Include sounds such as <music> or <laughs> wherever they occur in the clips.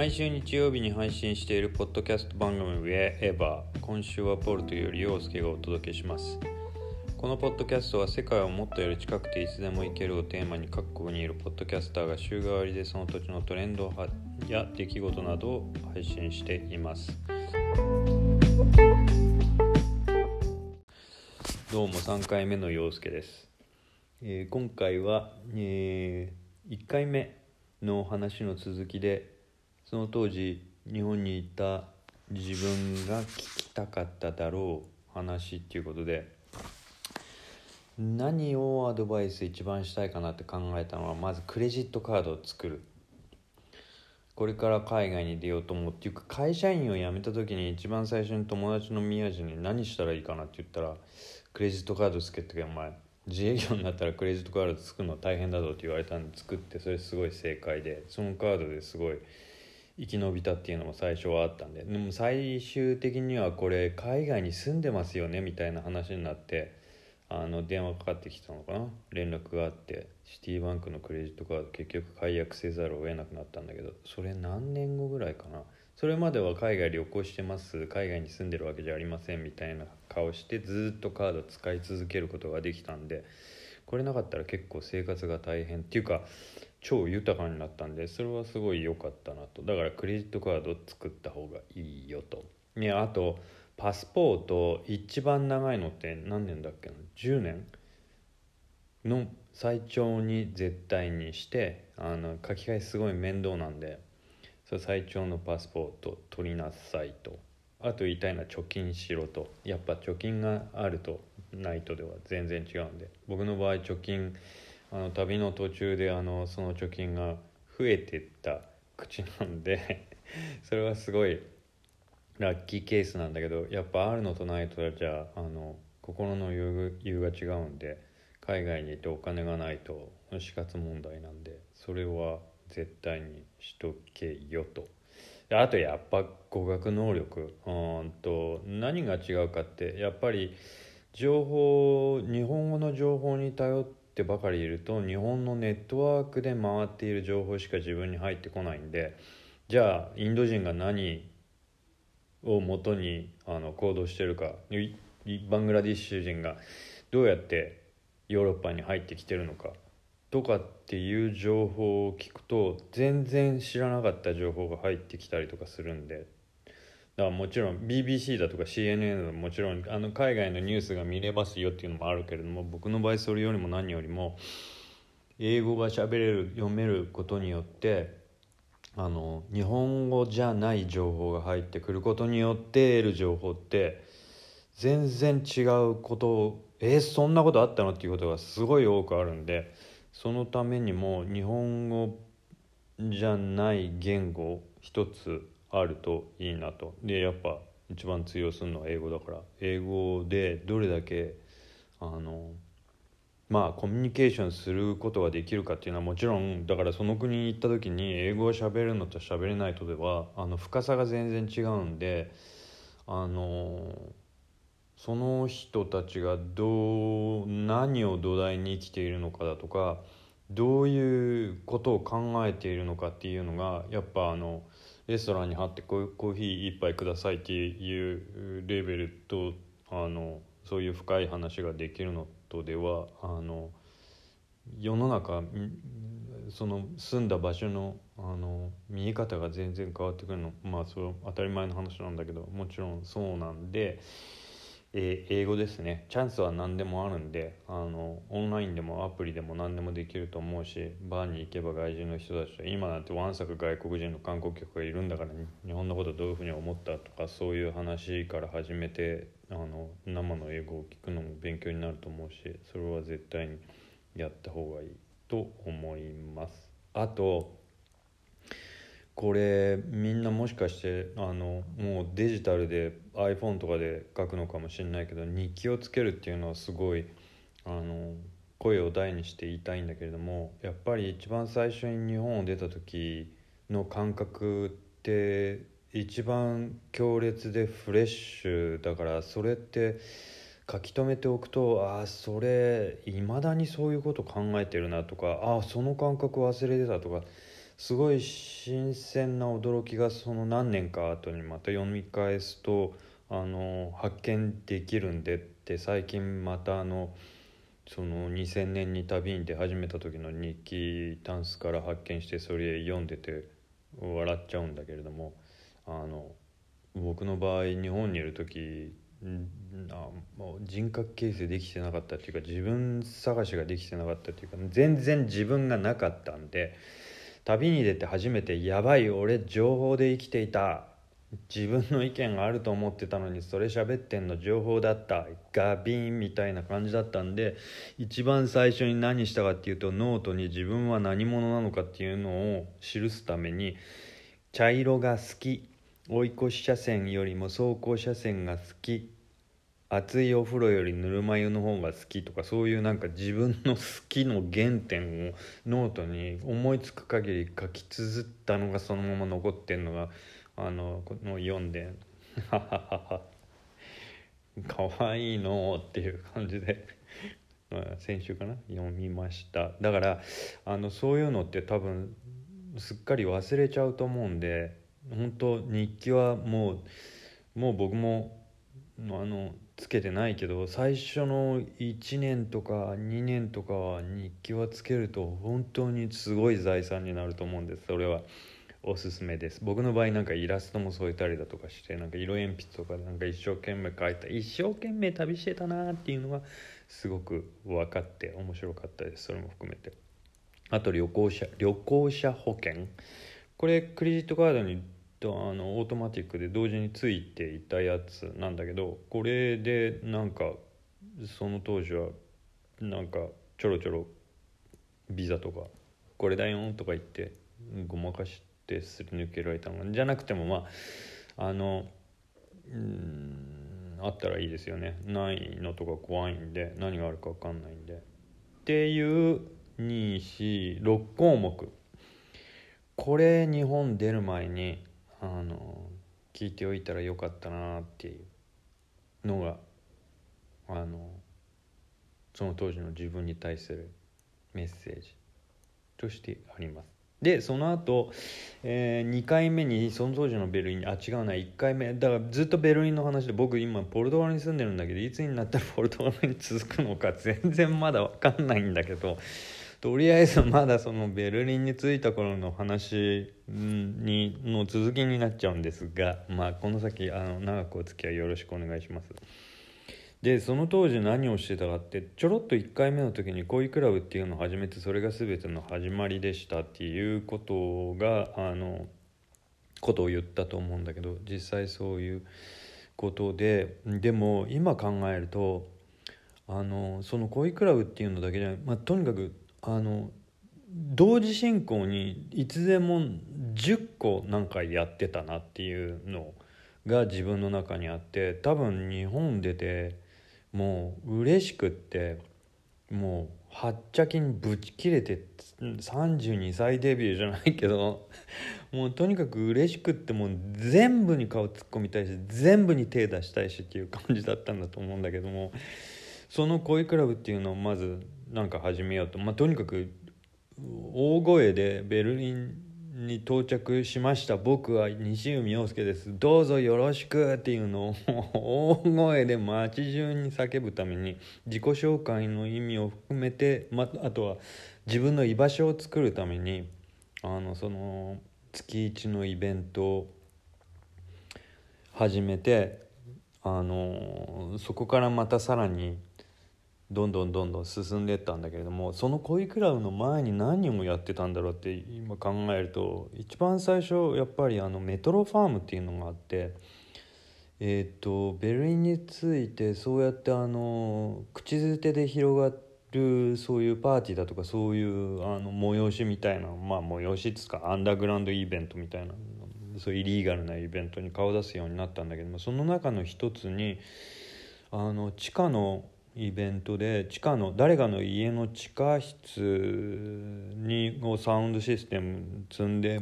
毎週日曜日に配信しているポッドキャスト番組 Wherever 今週はポルトより陽介がお届けします。このポッドキャストは世界をもっとより近くていつでも行けるをテーマに各国にいるポッドキャスターが週替わりでその土地のトレンドや出来事などを配信しています。どうも3回目の陽介です、えー、今回は、えー、1回目の話の続きでその当時日本にいた自分が聞きたかっただろう話っていうことで何をアドバイス一番したいかなって考えたのはまずクレジットカードを作る。これから海外に出ようと思うっていうか会社員を辞めた時に一番最初に友達の宮地に何したらいいかなって言ったらクレジットカードつけてお前自営業になったらクレジットカード作るの大変だぞって言われたんで作ってそれすごい正解でそのカードですごい生き延びたっていうのも最初はあったんででも最終的にはこれ海外に住んでますよねみたいな話になってあの電話かかってきたのかな？連絡があってシティバンクのクレジットカード結局解約せざるを得なくなったんだけどそれ何年後ぐらいかな？それまでは海外旅行してます海外に住んでるわけじゃありませんみたいな顔してずっとカード使い続けることができたんでこれなかったら結構生活が大変っていうか超豊かになったんでそれはすごい良かったなと。だからクレジットカード作った方がいいよと。ねあとパスポート一番長いのって何年だっけな？10年の最長に絶対にしてあの書き換えすごい面倒なんでそれ最長のパスポート取りなさいと。あと言いたいのは貯金しろと。やっぱ貯金があるとないとでは全然違うんで。僕の場合貯金あの旅の途中であのその貯金が増えてった口なんで <laughs> それはすごいラッキーケースなんだけどやっぱあるのとないとじゃあの心の余裕が違うんで海外に行ってお金がないと死活問題なんでそれは絶対にしとけよと。あとやっぱ語学能力うんと何が違うかってやっぱり情報日本語の情報に頼ってってばかりいると日本のネットワークで回っている情報しか自分に入ってこないんでじゃあインド人が何をもとにあの行動してるかバングラディッシュ人がどうやってヨーロッパに入ってきてるのかとかっていう情報を聞くと全然知らなかった情報が入ってきたりとかするんで。だからもちろん BBC だとか CNN ももちろんあの海外のニュースが見れますよっていうのもあるけれども僕の場合それよりも何よりも英語が喋れる読めることによってあの日本語じゃない情報が入ってくることによって得る情報って全然違うことをえー、そんなことあったのっていうことがすごい多くあるんでそのためにも日本語じゃない言語一つあるといいなと。でやっぱ一番通用するのは英語だから。英語でどれだけあのまあコミュニケーションすることができるかっていうのはもちろんだからその国に行った時に英語を喋るのと喋れないとではあの深さが全然違うんであのその人たちがどう何を土台に生きているのかだとかどういうことを考えているのかっていうのがやっぱあのレストランに貼ってコーヒー1杯くださいっていうレベルとあのそういう深い話ができるのとではあの世の中その住んだ場所のあの見え方が全然変わってくるのまあそれ当たり前の話なんだけどもちろんそうなんで。えー、英語ですねチャンスは何でもあるんであのオンラインでもアプリでも何でもできると思うしバーに行けば外人の人たちと今なんてわんさか外国人の観光客がいるんだから、日本のことどういうふうに思ったとかそういう話から始めてあの生の英語を聞くのも勉強になると思うしそれは絶対にやった方がいいと思います。あとこれみんなもしかしてあのもうデジタルで iPhone とかで書くのかもしれないけど日記をつけるっていうのはすごいあの声を大にして言いたいんだけれどもやっぱり一番最初に日本を出た時の感覚って一番強烈でフレッシュだからそれって書き留めておくとああそれいまだにそういうこと考えてるなとかああその感覚忘れてたとかすごい新鮮な驚きがその何年か後にまた読み返すとあの発見できるんでって最近またあのその2000年に旅に出始めた時の日記タンスから発見してそれ読んでて笑っちゃうんだけれどもあの僕の場合日本にいる時あもう人格形成できてなかったっていうか自分探しができてなかったっていうか全然自分がなかったんで旅に出て初めて「やばい俺情報で生きていた」自分の意見があると思ってたのにそれ喋ってんの情報だった。ガビーンみたいな感じだったんで一番最初に何したかっていうとノートに自分は何者なのかっていうのを記すために茶色が好き追い越し車線よりも走行車線が好き熱いお風呂よりぬるま湯の方が好きとかそういうなんか自分の好きの原点をノートに思いつく限り書き綴ったのがそのまま残ってんのがあのこの読んで「ははははかわいいの」っていう感じで。先週かな？読みました。だからあのそういうのって多分すっかり忘れちゃうと思うんで本当日記はもうもう僕もあのつけてないけど最初の1年とか2年とかは日記はつけると本当にすごい財産になると思うんです。それはおすすめです。僕の場合なんかイラストも添えたりだとかしてなんか色鉛筆とかなんか一生懸命描いた一生懸命旅してたなっていうのがすごく分かって面白かったです。それも含めて。あと旅行者旅行者保険。これクレジットカードにとあのオートマティックで同時についていたやつなんだけどこれでなんかその当時はなんかちょろちょろビザとかこれだよとか言ってごまかしてすり抜けられたのじゃなくてもまああのうんあったらいいですよね。ないのとか怖いんで何があるか分かんないんで。っていう246項目。これ日本出る前にあの聞いておいたらよかったなっていうのがあのその当時の自分に対するメッセージとしてあります。でその後、えー、2回目にその当時のベルリンあ違うな1回目だからずっとベルリンの話で僕今ポルトガルに住んでるんだけどいつになったらポルトガルに続くのか全然まだ分かんないんだけどとりあえずまだそのベルリンに着いた頃の話にの続きになっちゃうんですが、まあ、この先あの長くお付き合いよろしくお願いします。でその当時何をしてたかってちょろっと1回目の時に恋クラブっていうのを始めてそれが全ての始まりでしたっていうことがあのことを言ったと思うんだけど実際そういうことででも今考えるとあのその恋クラブっていうのだけじゃない、まあ、とにかくあの同時進行にいつでも10個なんかやってたなっていうのが自分の中にあって多分日本出てもう嬉しくってもうはっちゃきにぶち切れて32歳デビューじゃないけど <laughs> もうとにかく嬉しくってもう全部に顔突っ込みたいし全部に手出したいしっていう感じだったんだと思うんだけどもその恋クラブっていうのをまずなんか始めようと、まあ、とにかく大声でベルリンに到着しました。僕は西海陽介です。どうぞよろしくっていうのを大声で街中に叫ぶために自己紹介の意味を含めて、まあとは自分の居場所を作るためにあのその月一のイベントを始めてあのそこからまたさらにどんどんどんどん進んでったんだけれどもその恋クラブの前に何をやってたんだろうって今考えると一番最初やっぱりあのメトロファームっていうのがあってえっ、とベルリンについてそうやってあの口づてで広がるそういうパーティーだとかそういうあの催しみたいなまあ催しっつかアンダーグラウンドイベントみたいなそういうイリーガルなイベントに顔出すようになったんだけどもその中の一つにあの地下のイベントで地下の誰かの家の地下室にサウンドシステム積んで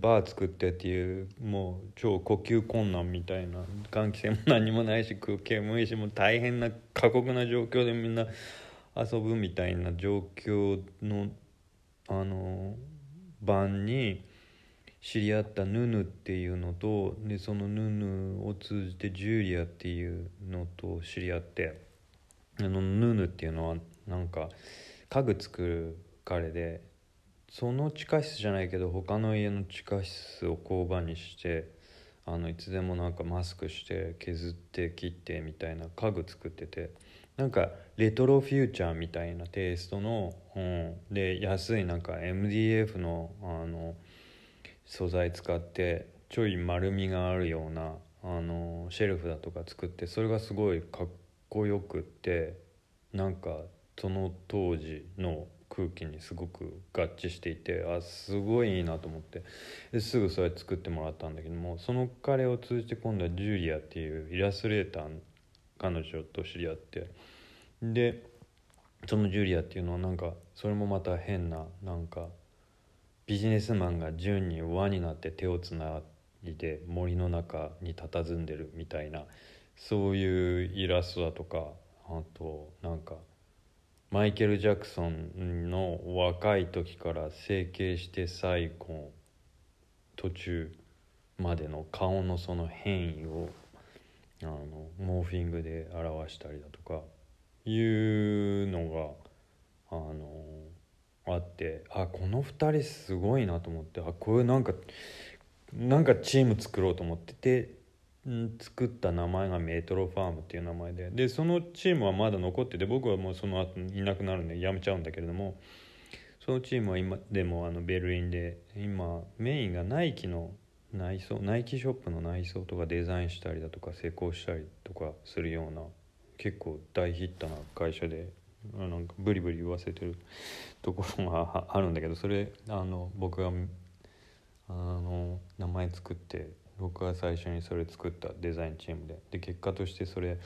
バー作ってっていうもう超呼吸困難みたいな換気扇も何もないし空気もいいしもう大変な過酷な状況でみんな遊ぶみたいな状況のあの版に知り合ったヌヌっていうのとでそのヌヌを通じてジュリアっていうのと知り合ってあのヌヌっていうのはなんか家具作る彼でその地下室じゃないけど他の家の地下室を工場にしてあのいつでもなんかマスクして削って切ってみたいな家具作っててなんかレトロフューチャーみたいなテイストの、うん、で安いなんか MDF のあの素材使ってちょい丸みがあるようなあのシェルフだとか作ってそれがすごいかっこよくってなんかその当時の空気にすごく合致していてあすごいいいなと思って。ですぐそれ作ってもらったんだけどもその彼を通じて今度はジュリアっていうイラストレーター彼女と知り合って。でそのジュリアっていうのはなんかそれもまた変ななんかビジネスマンが順に輪になって手をつないで森の中に佇んでるみたいなそういうイラストだとかあとなんかマイケル・ジャクソンの若い時から整形して最後途中までの顔のその変異をあのモーフィングで表したりだとかいうのがあのあってあこの2人すごいなと思ってあこういうなんかなんかチーム作ろうと思ってて作った名前がメトロファームっていう名前で。でそのチームはまだ残ってて僕はもうその後いなくなるんで辞めちゃうんだけれどもそのチームは今でもあのベルリンで今メインがナイキの内装ナイキショップの内装とかデザインしたりだとか施工したりとかするような結構大ヒットな会社でなんかブリブリ言わせてるところがあるんだけどそれあの僕があの名前作って僕が最初にそれ作ったデザインチームで。で結果としてそれ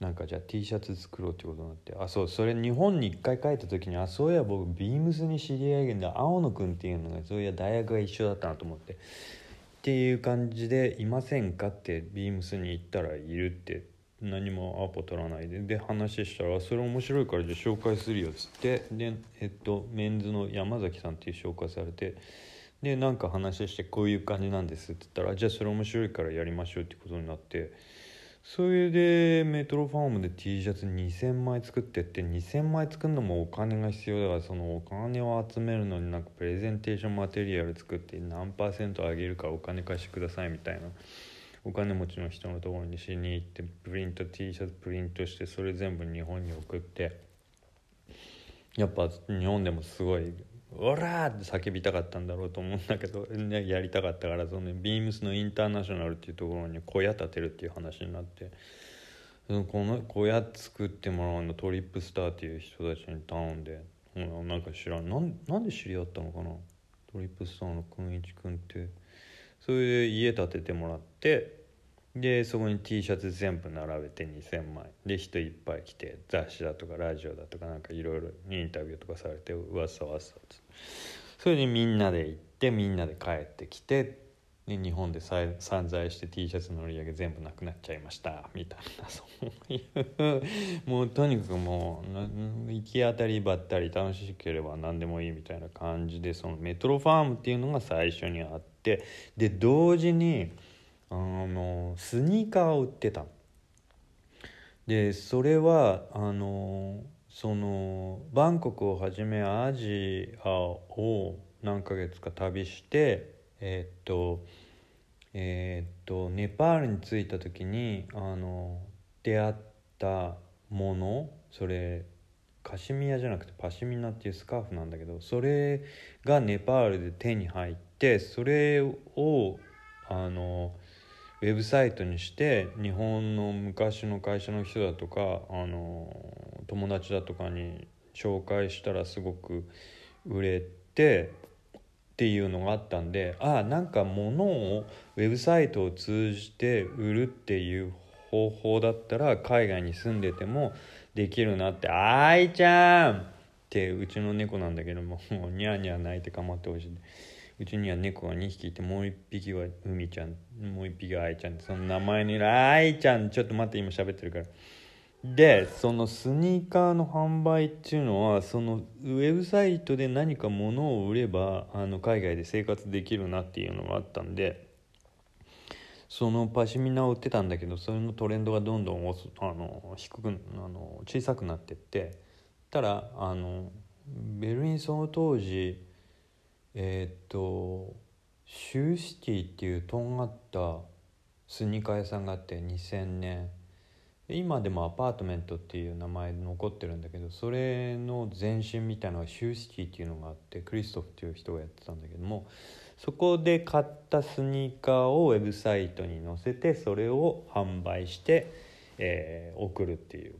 なんかじゃあ T シャツ作ろうってことになってあそうそれ日本に一回帰った時にあそういや僕ビームスに知り合いが青野くんっていうのがそういや大学が一緒だったなと思って。っていう感じで「いませんか?」ってビームスに行ったらいるって。何もアポ取らないで。で話したら「それ面白いからじゃあ紹介するよ」っつって。でえっとメンズの山崎さんっていう紹介されて。でなんか話してこういう感じなんですって言ったらじゃあそれ面白いからやりましょうってことになってそれでメトロファームで T シャツ2,000枚作ってって2,000枚作るのもお金が必要だからそのお金を集めるのになんかプレゼンテーションマテリアル作って何パーセント上げるかお金貸してくださいみたいなお金持ちの人のところにしに行ってプリント T シャツプリントしてそれ全部日本に送ってやっぱ日本でもすごいオラって叫びたかったんだろうと思うんだけど、やりたかったからそのビームスのインターナショナルっていうところに小屋建てるっていう話になってこの小屋作ってもらうのトリップスターっていう人たちに頼んでなんか知らんなんなんで知り合ったのかな？トリップスターのくんいちくんって。それで家建ててもらってでそこに T シャツ全部並べて2,000枚。で人いっぱい来て雑誌だとかラジオだとかなんかいろいろインタビューとかされてうわさわっさそれでみんなで行ってみんなで帰ってきてで日本で散財して T シャツの売り上げ全部なくなっちゃいました。みたいなそういう。もうとにかくもう行き当たりばったり楽しければ何でもいいみたいな感じでそのメトロファームっていうのが最初にあってで同時にあのスニーカーを売ってた。でそれはあのそのバンコクをはじめアジアを何ヶ月か旅してえっとえっとネパールに着いた時にあの出会ったものそれカシミヤじゃなくてパシミナっていうスカーフなんだけどそれがネパールで手に入ってそれをあのウェブサイトにして日本の昔の会社の人だとかあの友達だとかに紹介したらすごく売れてっていうのがあったんでああなんか物をウェブサイトを通じて売るっていう方法だったら海外に住んでてもできるなって「あいちゃん!」ってうちの猫なんだけどももうニャーニャー泣いてかまってほしいうちには猫が2匹いてもう1匹は海ちゃんもう1匹は愛ちゃんその名前にいる愛ちゃんちょっと待って今喋ってるから。でそのスニーカーの販売っていうのはそのウェブサイトで何か物を売ればあの海外で生活できるなっていうのがあったんでそのパシミナを売ってたんだけどそれのトレンドがどんどんあの低くあの小さくなってってたらあのベルリンその当時えー、っとシューシティっていうとんがったスニーカー屋さんがあって2000年。今でもアパートメントっていう名前残ってるんだけどそれの前身みたいなのがシューシティっていうのがあってクリストフっていう人がやってたんだけどもそこで買ったスニーカーをウェブサイトに載せてそれを販売して、えー、送るっていう。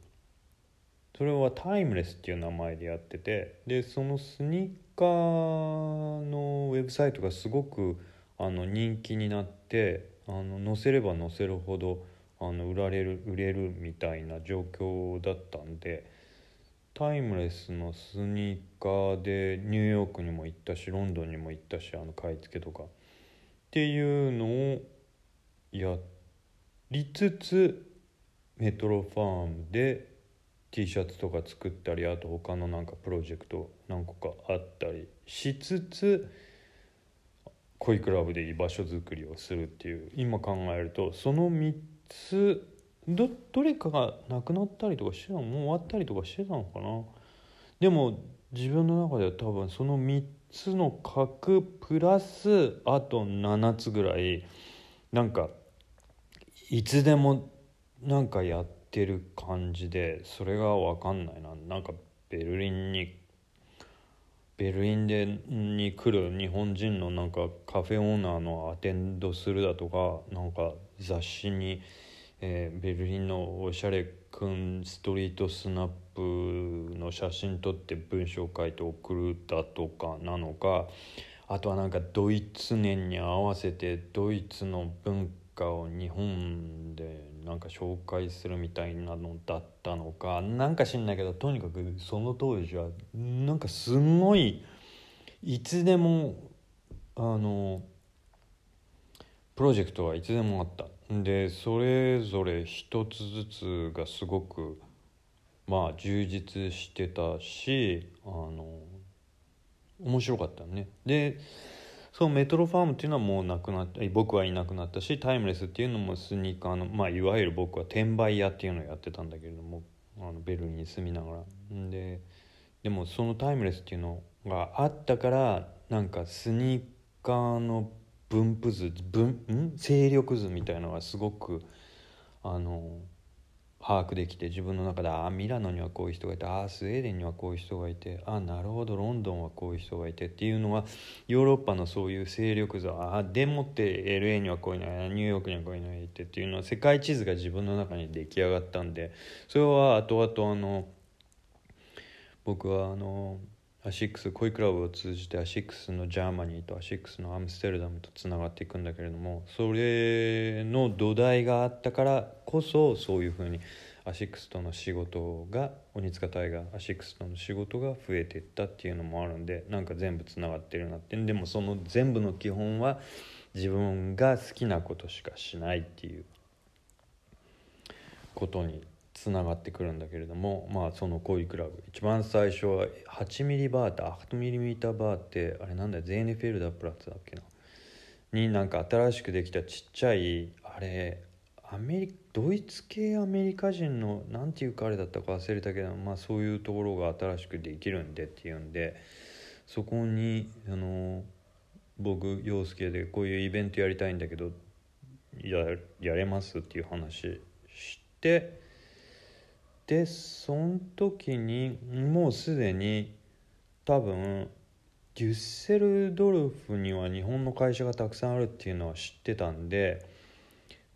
それはタイムレスっていう名前でやっててでそのスニーカのウェブサイトがすごくあの人気になってあの載せれば載せるほどあの売られる売れるみたいな状況だったんでタイムレスのスニーカーでニューヨークにも行ったしロンドンにも行ったしあの買い付けとか。っていうのをやりつつメトロファームで T シャツとか作ったりあと他のなんかプロジェクト何個かあったりしつつ恋クラブで居場所づくりをするっていう今考えるとその3つどどれかがなくなったりとかしてたのもう終わったりとかしてたのかな。でも自分の中では多分その3つの角プラスあと7つぐらいなんかいつでもなんかやってってる感じでそれが分かんないな。なんかベルリンにベルリンでに来る日本人のなんかカフェオーナーのアテンドするだとかなんか雑誌に、えー、ベルリンのおしゃれくんストリートスナップの写真撮って文章書いて送るだとかなのかあとはなんかドイツ年に合わせてドイツの文化を日本でなんか紹介するみたいなのだったのかなんか知んないけどとにかくその当時はなんかすごいいつでもあのプロジェクトはいつでもあった。でそれぞれ一つずつがすごくまあ充実してたしあの面白かったね。でそのメトロファームっていうのはもうなくなった。僕はいなくなったしタイムレスっていうのもスニーカーのまあいわゆる僕は転売屋っていうのをやってたんだけれどもあのベルリンに住みながら。ででもそのタイムレスっていうのがあったからなんかスニーカーの分布図分ん？勢力図みたいのがすごくあの把握できて自分の中でああミラノにはこういう人がいてああスウェーデンにはこういう人がいてああなるほどロンドンはこういう人がいてっていうのはヨーロッパのそういう勢力図ああでもって LA にはこういうのニューヨークにはこういうのがいてっていうのは世界地図が自分の中に出来上がったんでそれは後々あの僕はあのアシックス恋クラブを通じてアシックスの Germany とアシックスのアムステルダムとつながっていくんだけれどもそれの土台があったからこそそういうふうにアシックスとの仕事がオニツカタイガーアシックスとの仕事が増えていったっていうのもあるんでなんか全部つながってるなって。でもその全部の基本は自分が好きなことしかしないっていうことにつながってくるんだけれどもまあその恋クラブ。一番最初は8ミリバーって8ミリミーターバーってあれなんだゼーネフェルダープラッツだっけな。になんか新しくできたちっちゃいあれアメリドイツ系アメリカ人の何ていうかあれだったか忘れたけど、まあ、そういうところが新しくできるんでっていうんでそこにあの僕陽介でこういうイベントやりたいんだけどややれますっていう話してでその時にもうすでに多分デュッセルドルフには日本の会社がたくさんあるっていうのは知ってたんで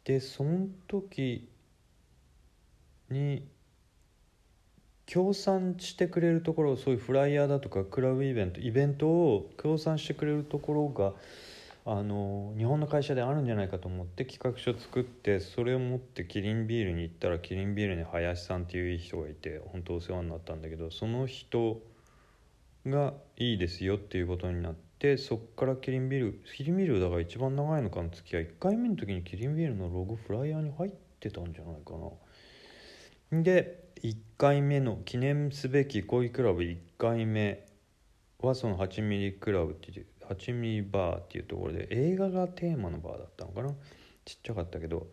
でその時に協賛してくれるところそういうフライヤーだとかクラブイベントイベントを協賛してくれるところがあの日本の会社であるんじゃないかと思って企画書作ってそれを持ってキリンビールに行ったらキリンビールに林さんっていういい人がいて本当お世話になったんだけどその人がいいですよっていうことになってそっからキリンビールキリンビールだから一番長いのかの付き合い1回目の時にキリンビールのロゴフライヤーに入ってたんじゃないかな。で1回目の記念すべき恋クラブ1回目はその8ミリクラブっていう8ミリバーっていうところで映画がテーマのバーだったのかな？ちっちゃかったけど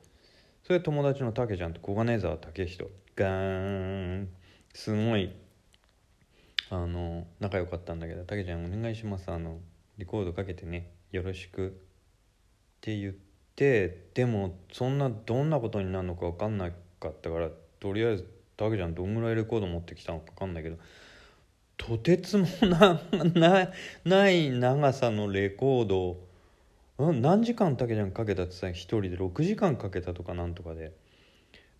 それ友達のたけちゃんと小金沢武人ガーンすごいあの仲良かったんだけど「たけちゃんお願いしますあのレコードかけてねよろしく」って言ってでもそんなどんなことになるのか分かんなかったからとりあえずたけちゃんどんぐらいレコード持ってきたのか分かんないけどとてつもな <laughs> なない長さのレコードを何時間たけちゃんかけたってさ1人で6時間かけたとかなんとかで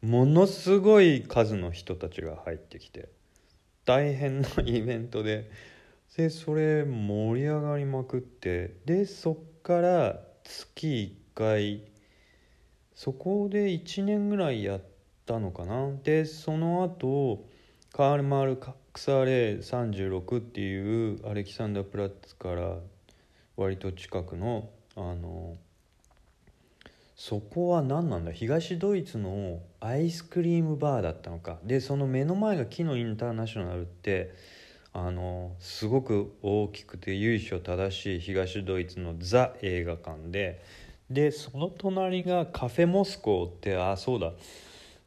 ものすごい数の人たちが入ってきて大変なイベントででそれ盛り上がりまくってでそっから月1回そこで1年ぐらいやったのかな。でその後カール・マール・カッ XRA36 っていうアレキサンダープラッツから割と近くのあのそこは何なんだ？東ドイツのアイスクリームバーだったのか。でその目の前が木のインターナショナルってあのすごく大きくて由緒正しい東ドイツのザ映画館で。でその隣がカフェモスコーってあそうだ。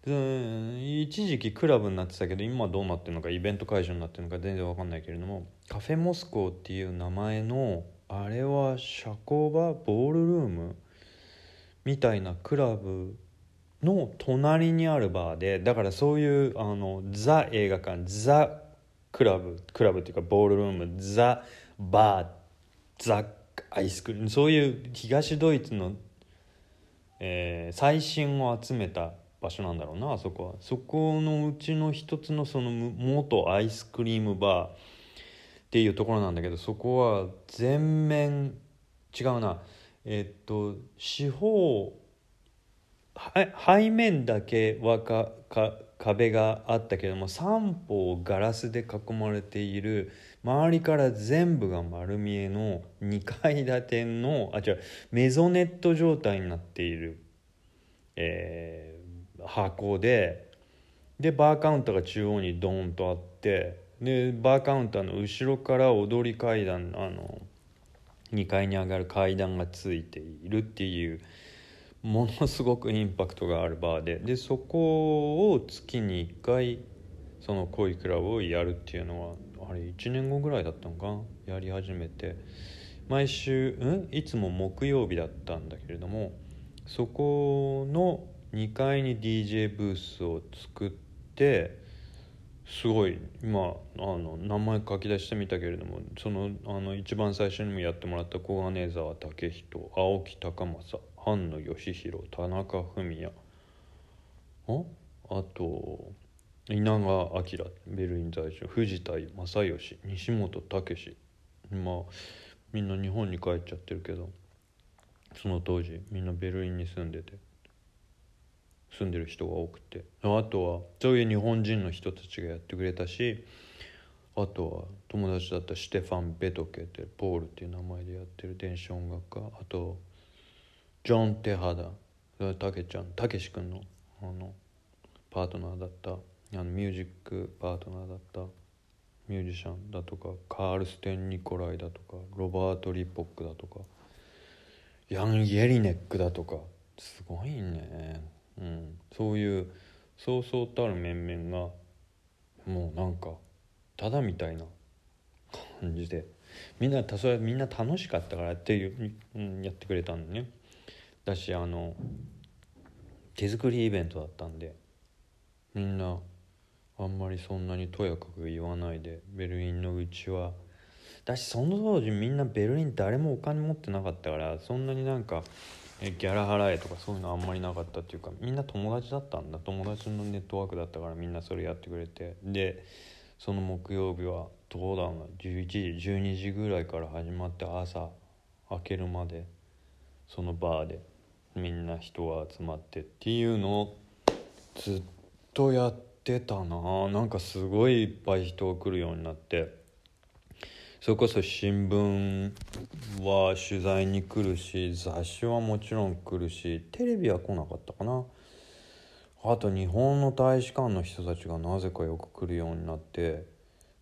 一時期クラブになってたけど今どうなってるのかイベント会場になってるのか全然わかんないけれどもカフェモスコーっていう名前のあれは社交場ボールルームみたいなクラブの隣にあるバーでだからそういうあのザ映画館ザクラブクラブっていうかボールルームザバーザアイスクリームそういう東ドイツの、えー、最新を集めた場所なんだろうなあそこは。そこのうちの一つのその元アイスクリームバーっていうところなんだけどそこは全面違うな。えっと四方背面だけはかか壁があったけども三方ガラスで囲まれている周りから全部が丸見えの2階建てのあ違うメゾネット状態になっている、えー、箱ででバーカウンターが中央にドーンとあってでバーカウンターの後ろから踊り階段あの2階に上がる階段がついているっていうものすごくインパクトがあるバーででそこを月に1回その恋クラブをやるっていうのはあれ1年後ぐらいだったのかやり始めて。毎週ん？いつも木曜日だったんだけれどもそこの2階に DJ ブースを作ってすごい今あの名前書き出してみたけれどもそのあの一番最初にもやってもらった小金沢武人青木高政藩野義弘田中文也ああと稲川明ベルリン在住藤田正義西本武まあみんな日本に帰っちゃってるけどその当時みんなベルリンに住んでて。住んでる人が多くて。あとはそういう日本人の人たちがやってくれたしあとは友達だったシュテファン・ベトケってポールっていう名前でやってる電子音楽家。あとジョン・テハダたけちゃんたけし君のあのパートナーだったあのミュージックパートナーだったミュージシャンだとかカールステン・ニコライだとかロバート・リポックだとかヤン・イエリネックだとかすごいね。うん、そういうそうそうたる面々がもうなんかただみたいな感じでみんなそれみんな楽しかったからっていう、うん、やってくれたんでね。だしあの手作りイベントだったんでみんなあんまりそんなにとやかく言わないでベルリンのうちは。だしその当時みんなベルリン誰もお金持ってなかったからそんなになんかギャラ払えとかそういうのあんまりなかったっていうかみんな友達だったんだ。友達のネットワークだったからみんなそれやってくれて。でその木曜日はどうだろうな。11時12時ぐらいから始まって朝明けるまでそのバーでみんな人が集まってっていうのをずっとやってたな。なんかすごいいっぱい人が来るようになって。それこそ新聞は取材に来るし雑誌はもちろん来るしテレビは来なかったかな。あと日本の大使館の人たちがなぜかよく来るようになって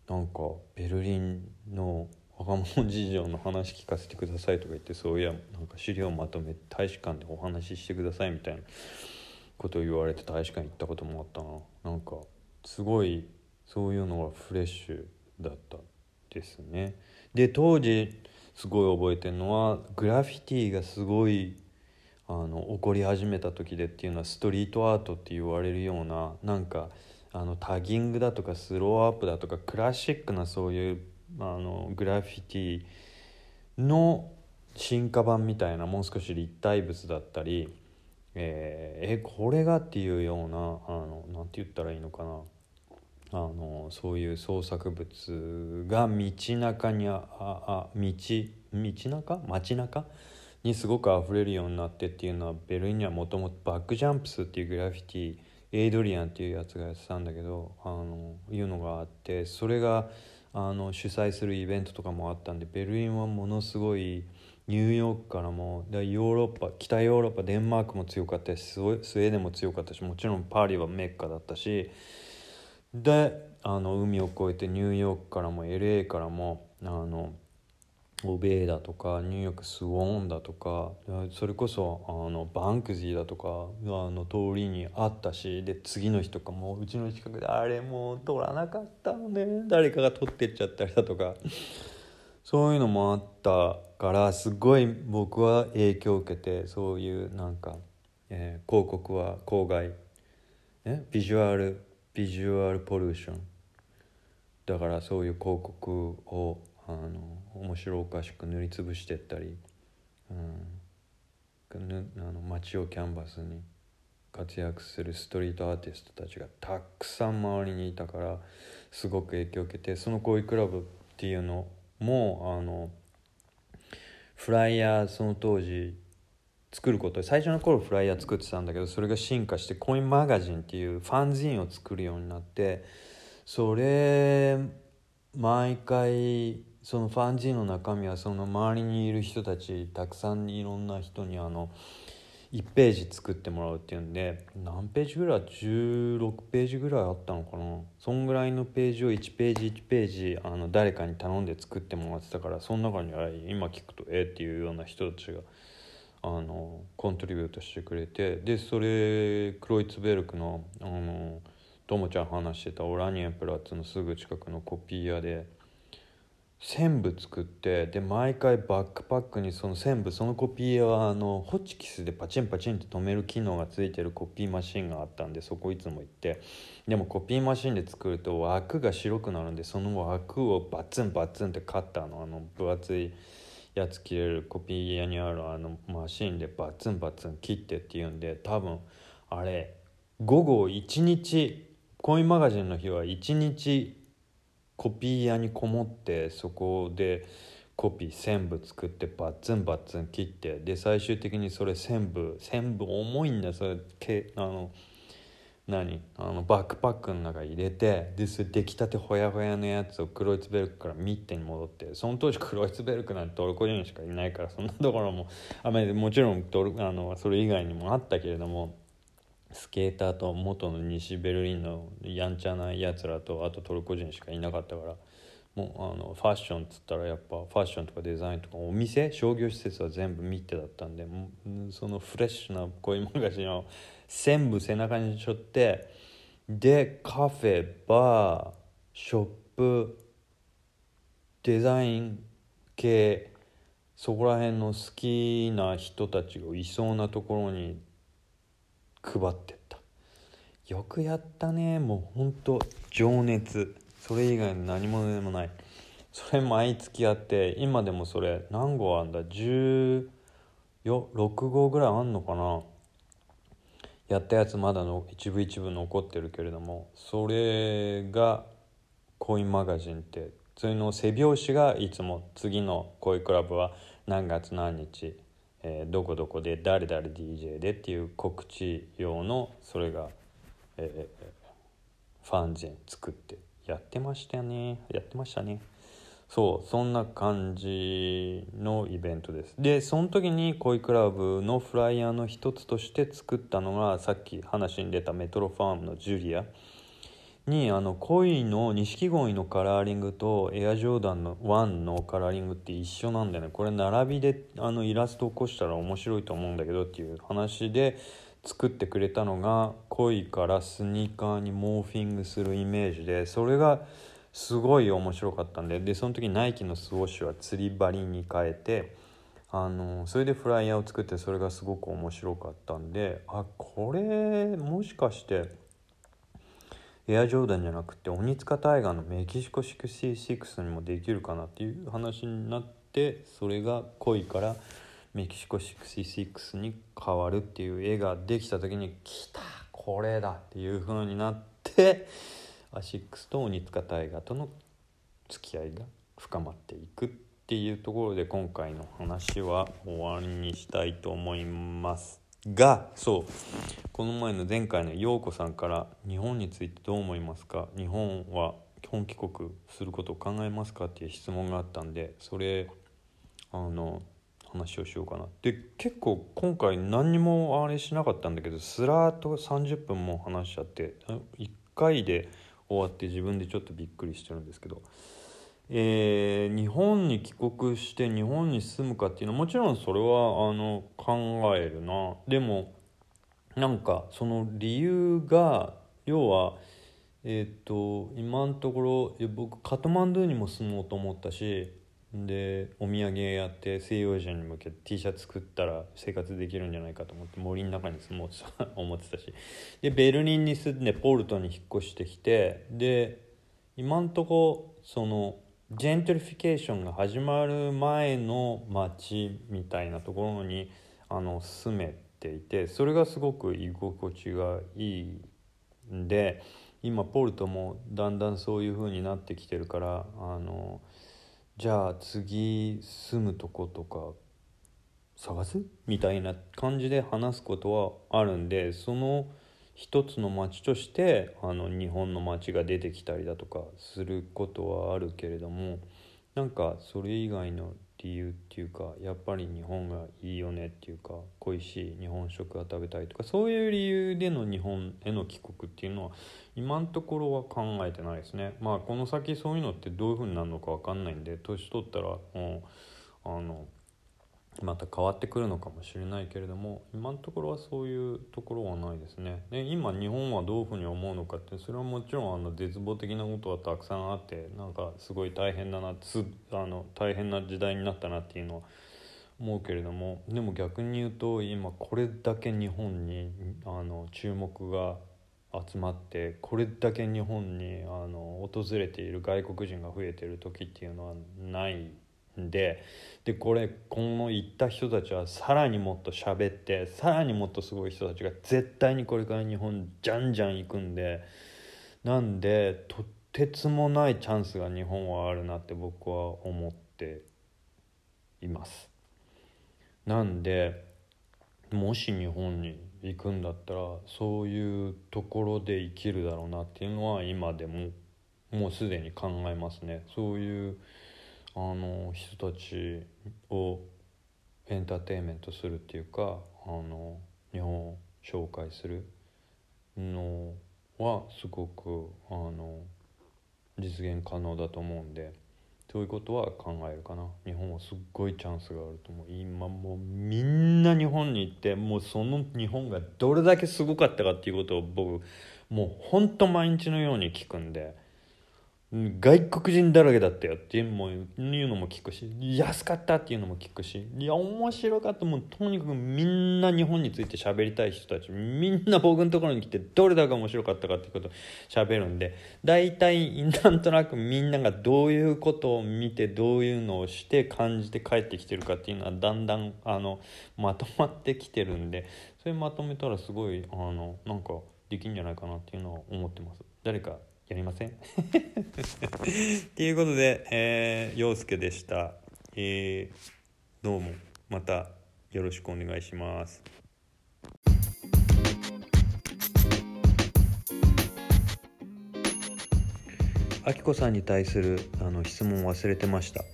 なんかベルリンの若者事情の話聞かせてくださいとか言ってそういやなんか資料まとめ大使館でお話ししてくださいみたいな。ことを言われて大使館行ったこともあったな。なんかすごいそういうのがフレッシュだった。ですね。で当時すごい覚えてるのはグラフィティがすごいあの起こり始めた時でっていうのはストリートアートって言われるようななんかあのタギングだとかスローアップだとかクラシックなそういうあのグラフィティの進化版みたいなもう少し立体物だったりえー、えこれがっていうようなあのなて言ったらいいのかな。あのそういう創作物が道中にああ道道中？街中にすごく溢れるようになってっていうのはベルリンにはもともとバックジャンプスっていうグラフィティエイドリアンっていうやつがやってたんだけどあのいうのがあってそれがあの主催するイベントとかもあったんでベルリンはものすごいニューヨークからもヨーロッパ北ヨーロッパデンマークも強かったしスウェーデンも強かったしもちろんパーリはメッカだったしであの海を越えてニューヨークからも LA からもあのオベーだとかニューヨークスウォーンだとかそれこそあのバンクジーだとかあの通りにあったしで次の日とかもううちの近くであれもう撮らなかったのね誰かが撮ってっちゃったりだとかそういうのもあったからすごい僕は影響を受けてそういうなんか、えー、広告は郊外えビジュアルビジュアルポリューションだからそういう広告をあの面白おかしく塗りつぶしてったり、うん、あの街をキャンバスに活躍するストリートアーティストたちがたくさん周りにいたからすごく影響を受けてその行為クラブっていうのもあのフライヤーその当時作ること最初の頃フライヤー作ってたんだけどそれが進化してコインマガジンっていうファンジンを作るようになってそれ毎回そのファンジーの中身はその周りにいる人たちたくさんいろんな人にあの1ページ作ってもらうっていうんで何ページぐらい16ページぐらいあったのかな。そんぐらいのページを1ページ1ページあの誰かに頼んで作ってもらってたからその中には今聞くとえっていうような人たちがあのコントリビュートしてくれてでそれクロイツベルクのあのともちゃん話してたオラニエンプラッツのすぐ近くのコピー屋で。線部作ってで毎回バックパックにその線部そのコピー屋はあのホチキスでパチンパチンって止める機能がついてるコピーマシンがあったんでそこいつも行ってでもコピーマシンで作ると枠が白くなるんでその枠をバツンバツンってカッターのあの分厚いやつ切れるコピー屋にあるあのマシンでバツンバツン切ってっていうんで多分あれ午後1日コインマガジンの日は1日コピー屋にこもってそこでコピー線部作ってバッツンバッツン切ってで最終的にそれ線部線部重いんだそれけあの何？あのバックパックの中入れてでそれ出来たてほやほやのやつをクロイツベルクからミッテに戻ってその当時クロイツベルクなんてトルコ人しかいないからそんなところもあもちろんトルあのそれ以外にもあったけれどもスケーターと元の西ベルリンのやんちゃなやつらとあとトルコ人しかいなかったからもうあのファッションっつったらやっぱファッションとかデザインとかお店商業施設は全部見てだったんでそのフレッシュなこういうマガジンを全部背中に背負ってでカフェバーショップデザイン系そこら辺の好きな人たちがいそうなところに配ってった。よくやったね。もうほんと情熱。それ以外の何者でもない。それ毎月やって今でもそれ何号あんだ？16号ぐらいあんのかな？やったやつまだの一部一部残ってるけれどもそれがコインマガジンってそれの背表紙がいつも次の恋クラブは何月何日えー、どこどこで誰々 DJ でっていう告知用のそれが、えー、ファンジン作ってやってましたね。やってましたね。そうそんな感じのイベントです。でその時に恋クラブのフライヤーの一つとして作ったのがさっき話に出たメトロファームのジュリア。にあの恋の錦鯉のカラーリングとエアジョーダンの1のカラーリングって一緒なんだよね。これ並びであのイラスト起こしたら面白いと思うんだけどっていう話で作ってくれたのが恋からスニーカーにモーフィングするイメージでそれがすごい面白かったんででその時ナイキのスウォッシュは釣り針に変えてあのそれでフライヤーを作ってそれがすごく面白かったんであこれもしかしてエアジョーダンじゃなくて鬼塚タイガーのメキシコ66にもできるかなっていう話になってそれが恋からメキシコ66に変わるっていう絵ができた時に来たこれだっていう風になってアシックスと鬼塚大河との付き合いが深まっていくっていうところで今回の話は終わりにしたいと思いますがそう。この前の前回の陽子さんから日本についてどう思いますか？日本は本帰国することを考えますか？っていう質問があったんでそれあの話をしようかな。で結構今回何にもあれしなかったんだけどスラーっと30分も話しちゃって1回で終わって自分でちょっとびっくりしてるんですけど、えー、日本に帰国して日本に住むかっていうのはもちろんそれはあの考えるな。でもなんかその理由が要はえっ、ー、と今のところ僕カトマンドゥにも住もうと思ったしでお土産やって西洋人に向けて T シャツ作ったら生活できるんじゃないかと思って森の中に住もうと <laughs> 思ってたしでベルリンに住んでポルトに引っ越してきてで今んとこそのジェントリフィケーションが始まる前の街みたいなところにあの住めていてそれがすごく居心地がいいんで今ポルトもだんだんそういう風になってきてるからあの。じゃあ次住むとことか探すみたいな感じで話すことはあるんでその一つの町としてあの日本の町が出てきたりだとかすることはあるけれどもなんかそれ以外の理由っていうかやっぱり日本がいいよねっていうか恋しい日本食が食べたいとかそういう理由での日本への帰国っていうのは今のところは考えてないですね。まあこの先そういうのってどういうふうになるのか分かんないんで年取ったらもうあのまた変わってくるのかもしれないけれども今のところはそういうところはないですね。で今日本はどういうふうに思うのかってそれはもちろんあの絶望的なことはたくさんあってなんかすごい大変だなつあの大変な時代になったなっていうのは思うけれどもでも逆に言うと今これだけ日本にあの注目が集まってこれだけ日本にあの訪れている外国人が増えてる時っていうのはないででこれこの行った人たちはさらにもっと喋ってさらにもっとすごい人たちが絶対にこれから日本じゃんじゃん行くんでなんでとてつもないチャンスが日本はあるなって僕は思っています。なんでもし日本に行くんだったらそういうところで生きるだろうなっていうのは今でももうすでに考えますね。そういうあの人たちをエンターテインメントするっていうかあの日本を紹介するのはすごくあの実現可能だと思うんでそういうことは考えるかな日本はすっごいチャンスがあると思う今もうみんな日本に行ってもうその日本がどれだけすごかったかっていうことを僕もうほんと毎日のように聞くんで。外国人だらけだったよっていうのも聞くし安かったっていうのも聞くしいや面白かったもうとにかくみんな日本について喋りたい人たちみんな僕のところに来てどれだけ面白かったかっていうことを喋るんで大体なんとなくみんながどういうことを見てどういうのをして感じて帰ってきてるかっていうのはだんだんあのまとまってきてるんでそれまとめたらすごいあのなんかできんじゃないかなっていうのは思ってます。誰かやめません？<laughs> ということで、えー、陽介でした、えー、どうも。またよろしくお願いします。あきこさんに対するあの質問忘れてました。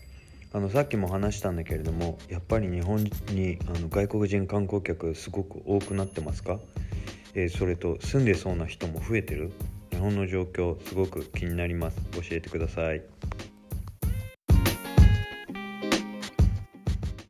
あのさっきも話したんだけれどもやっぱり日本にあの外国人観光客すごく多くなってますか、えー、それと住んでそうな人も増えてる？日本の状況すごく気になります。教えてください。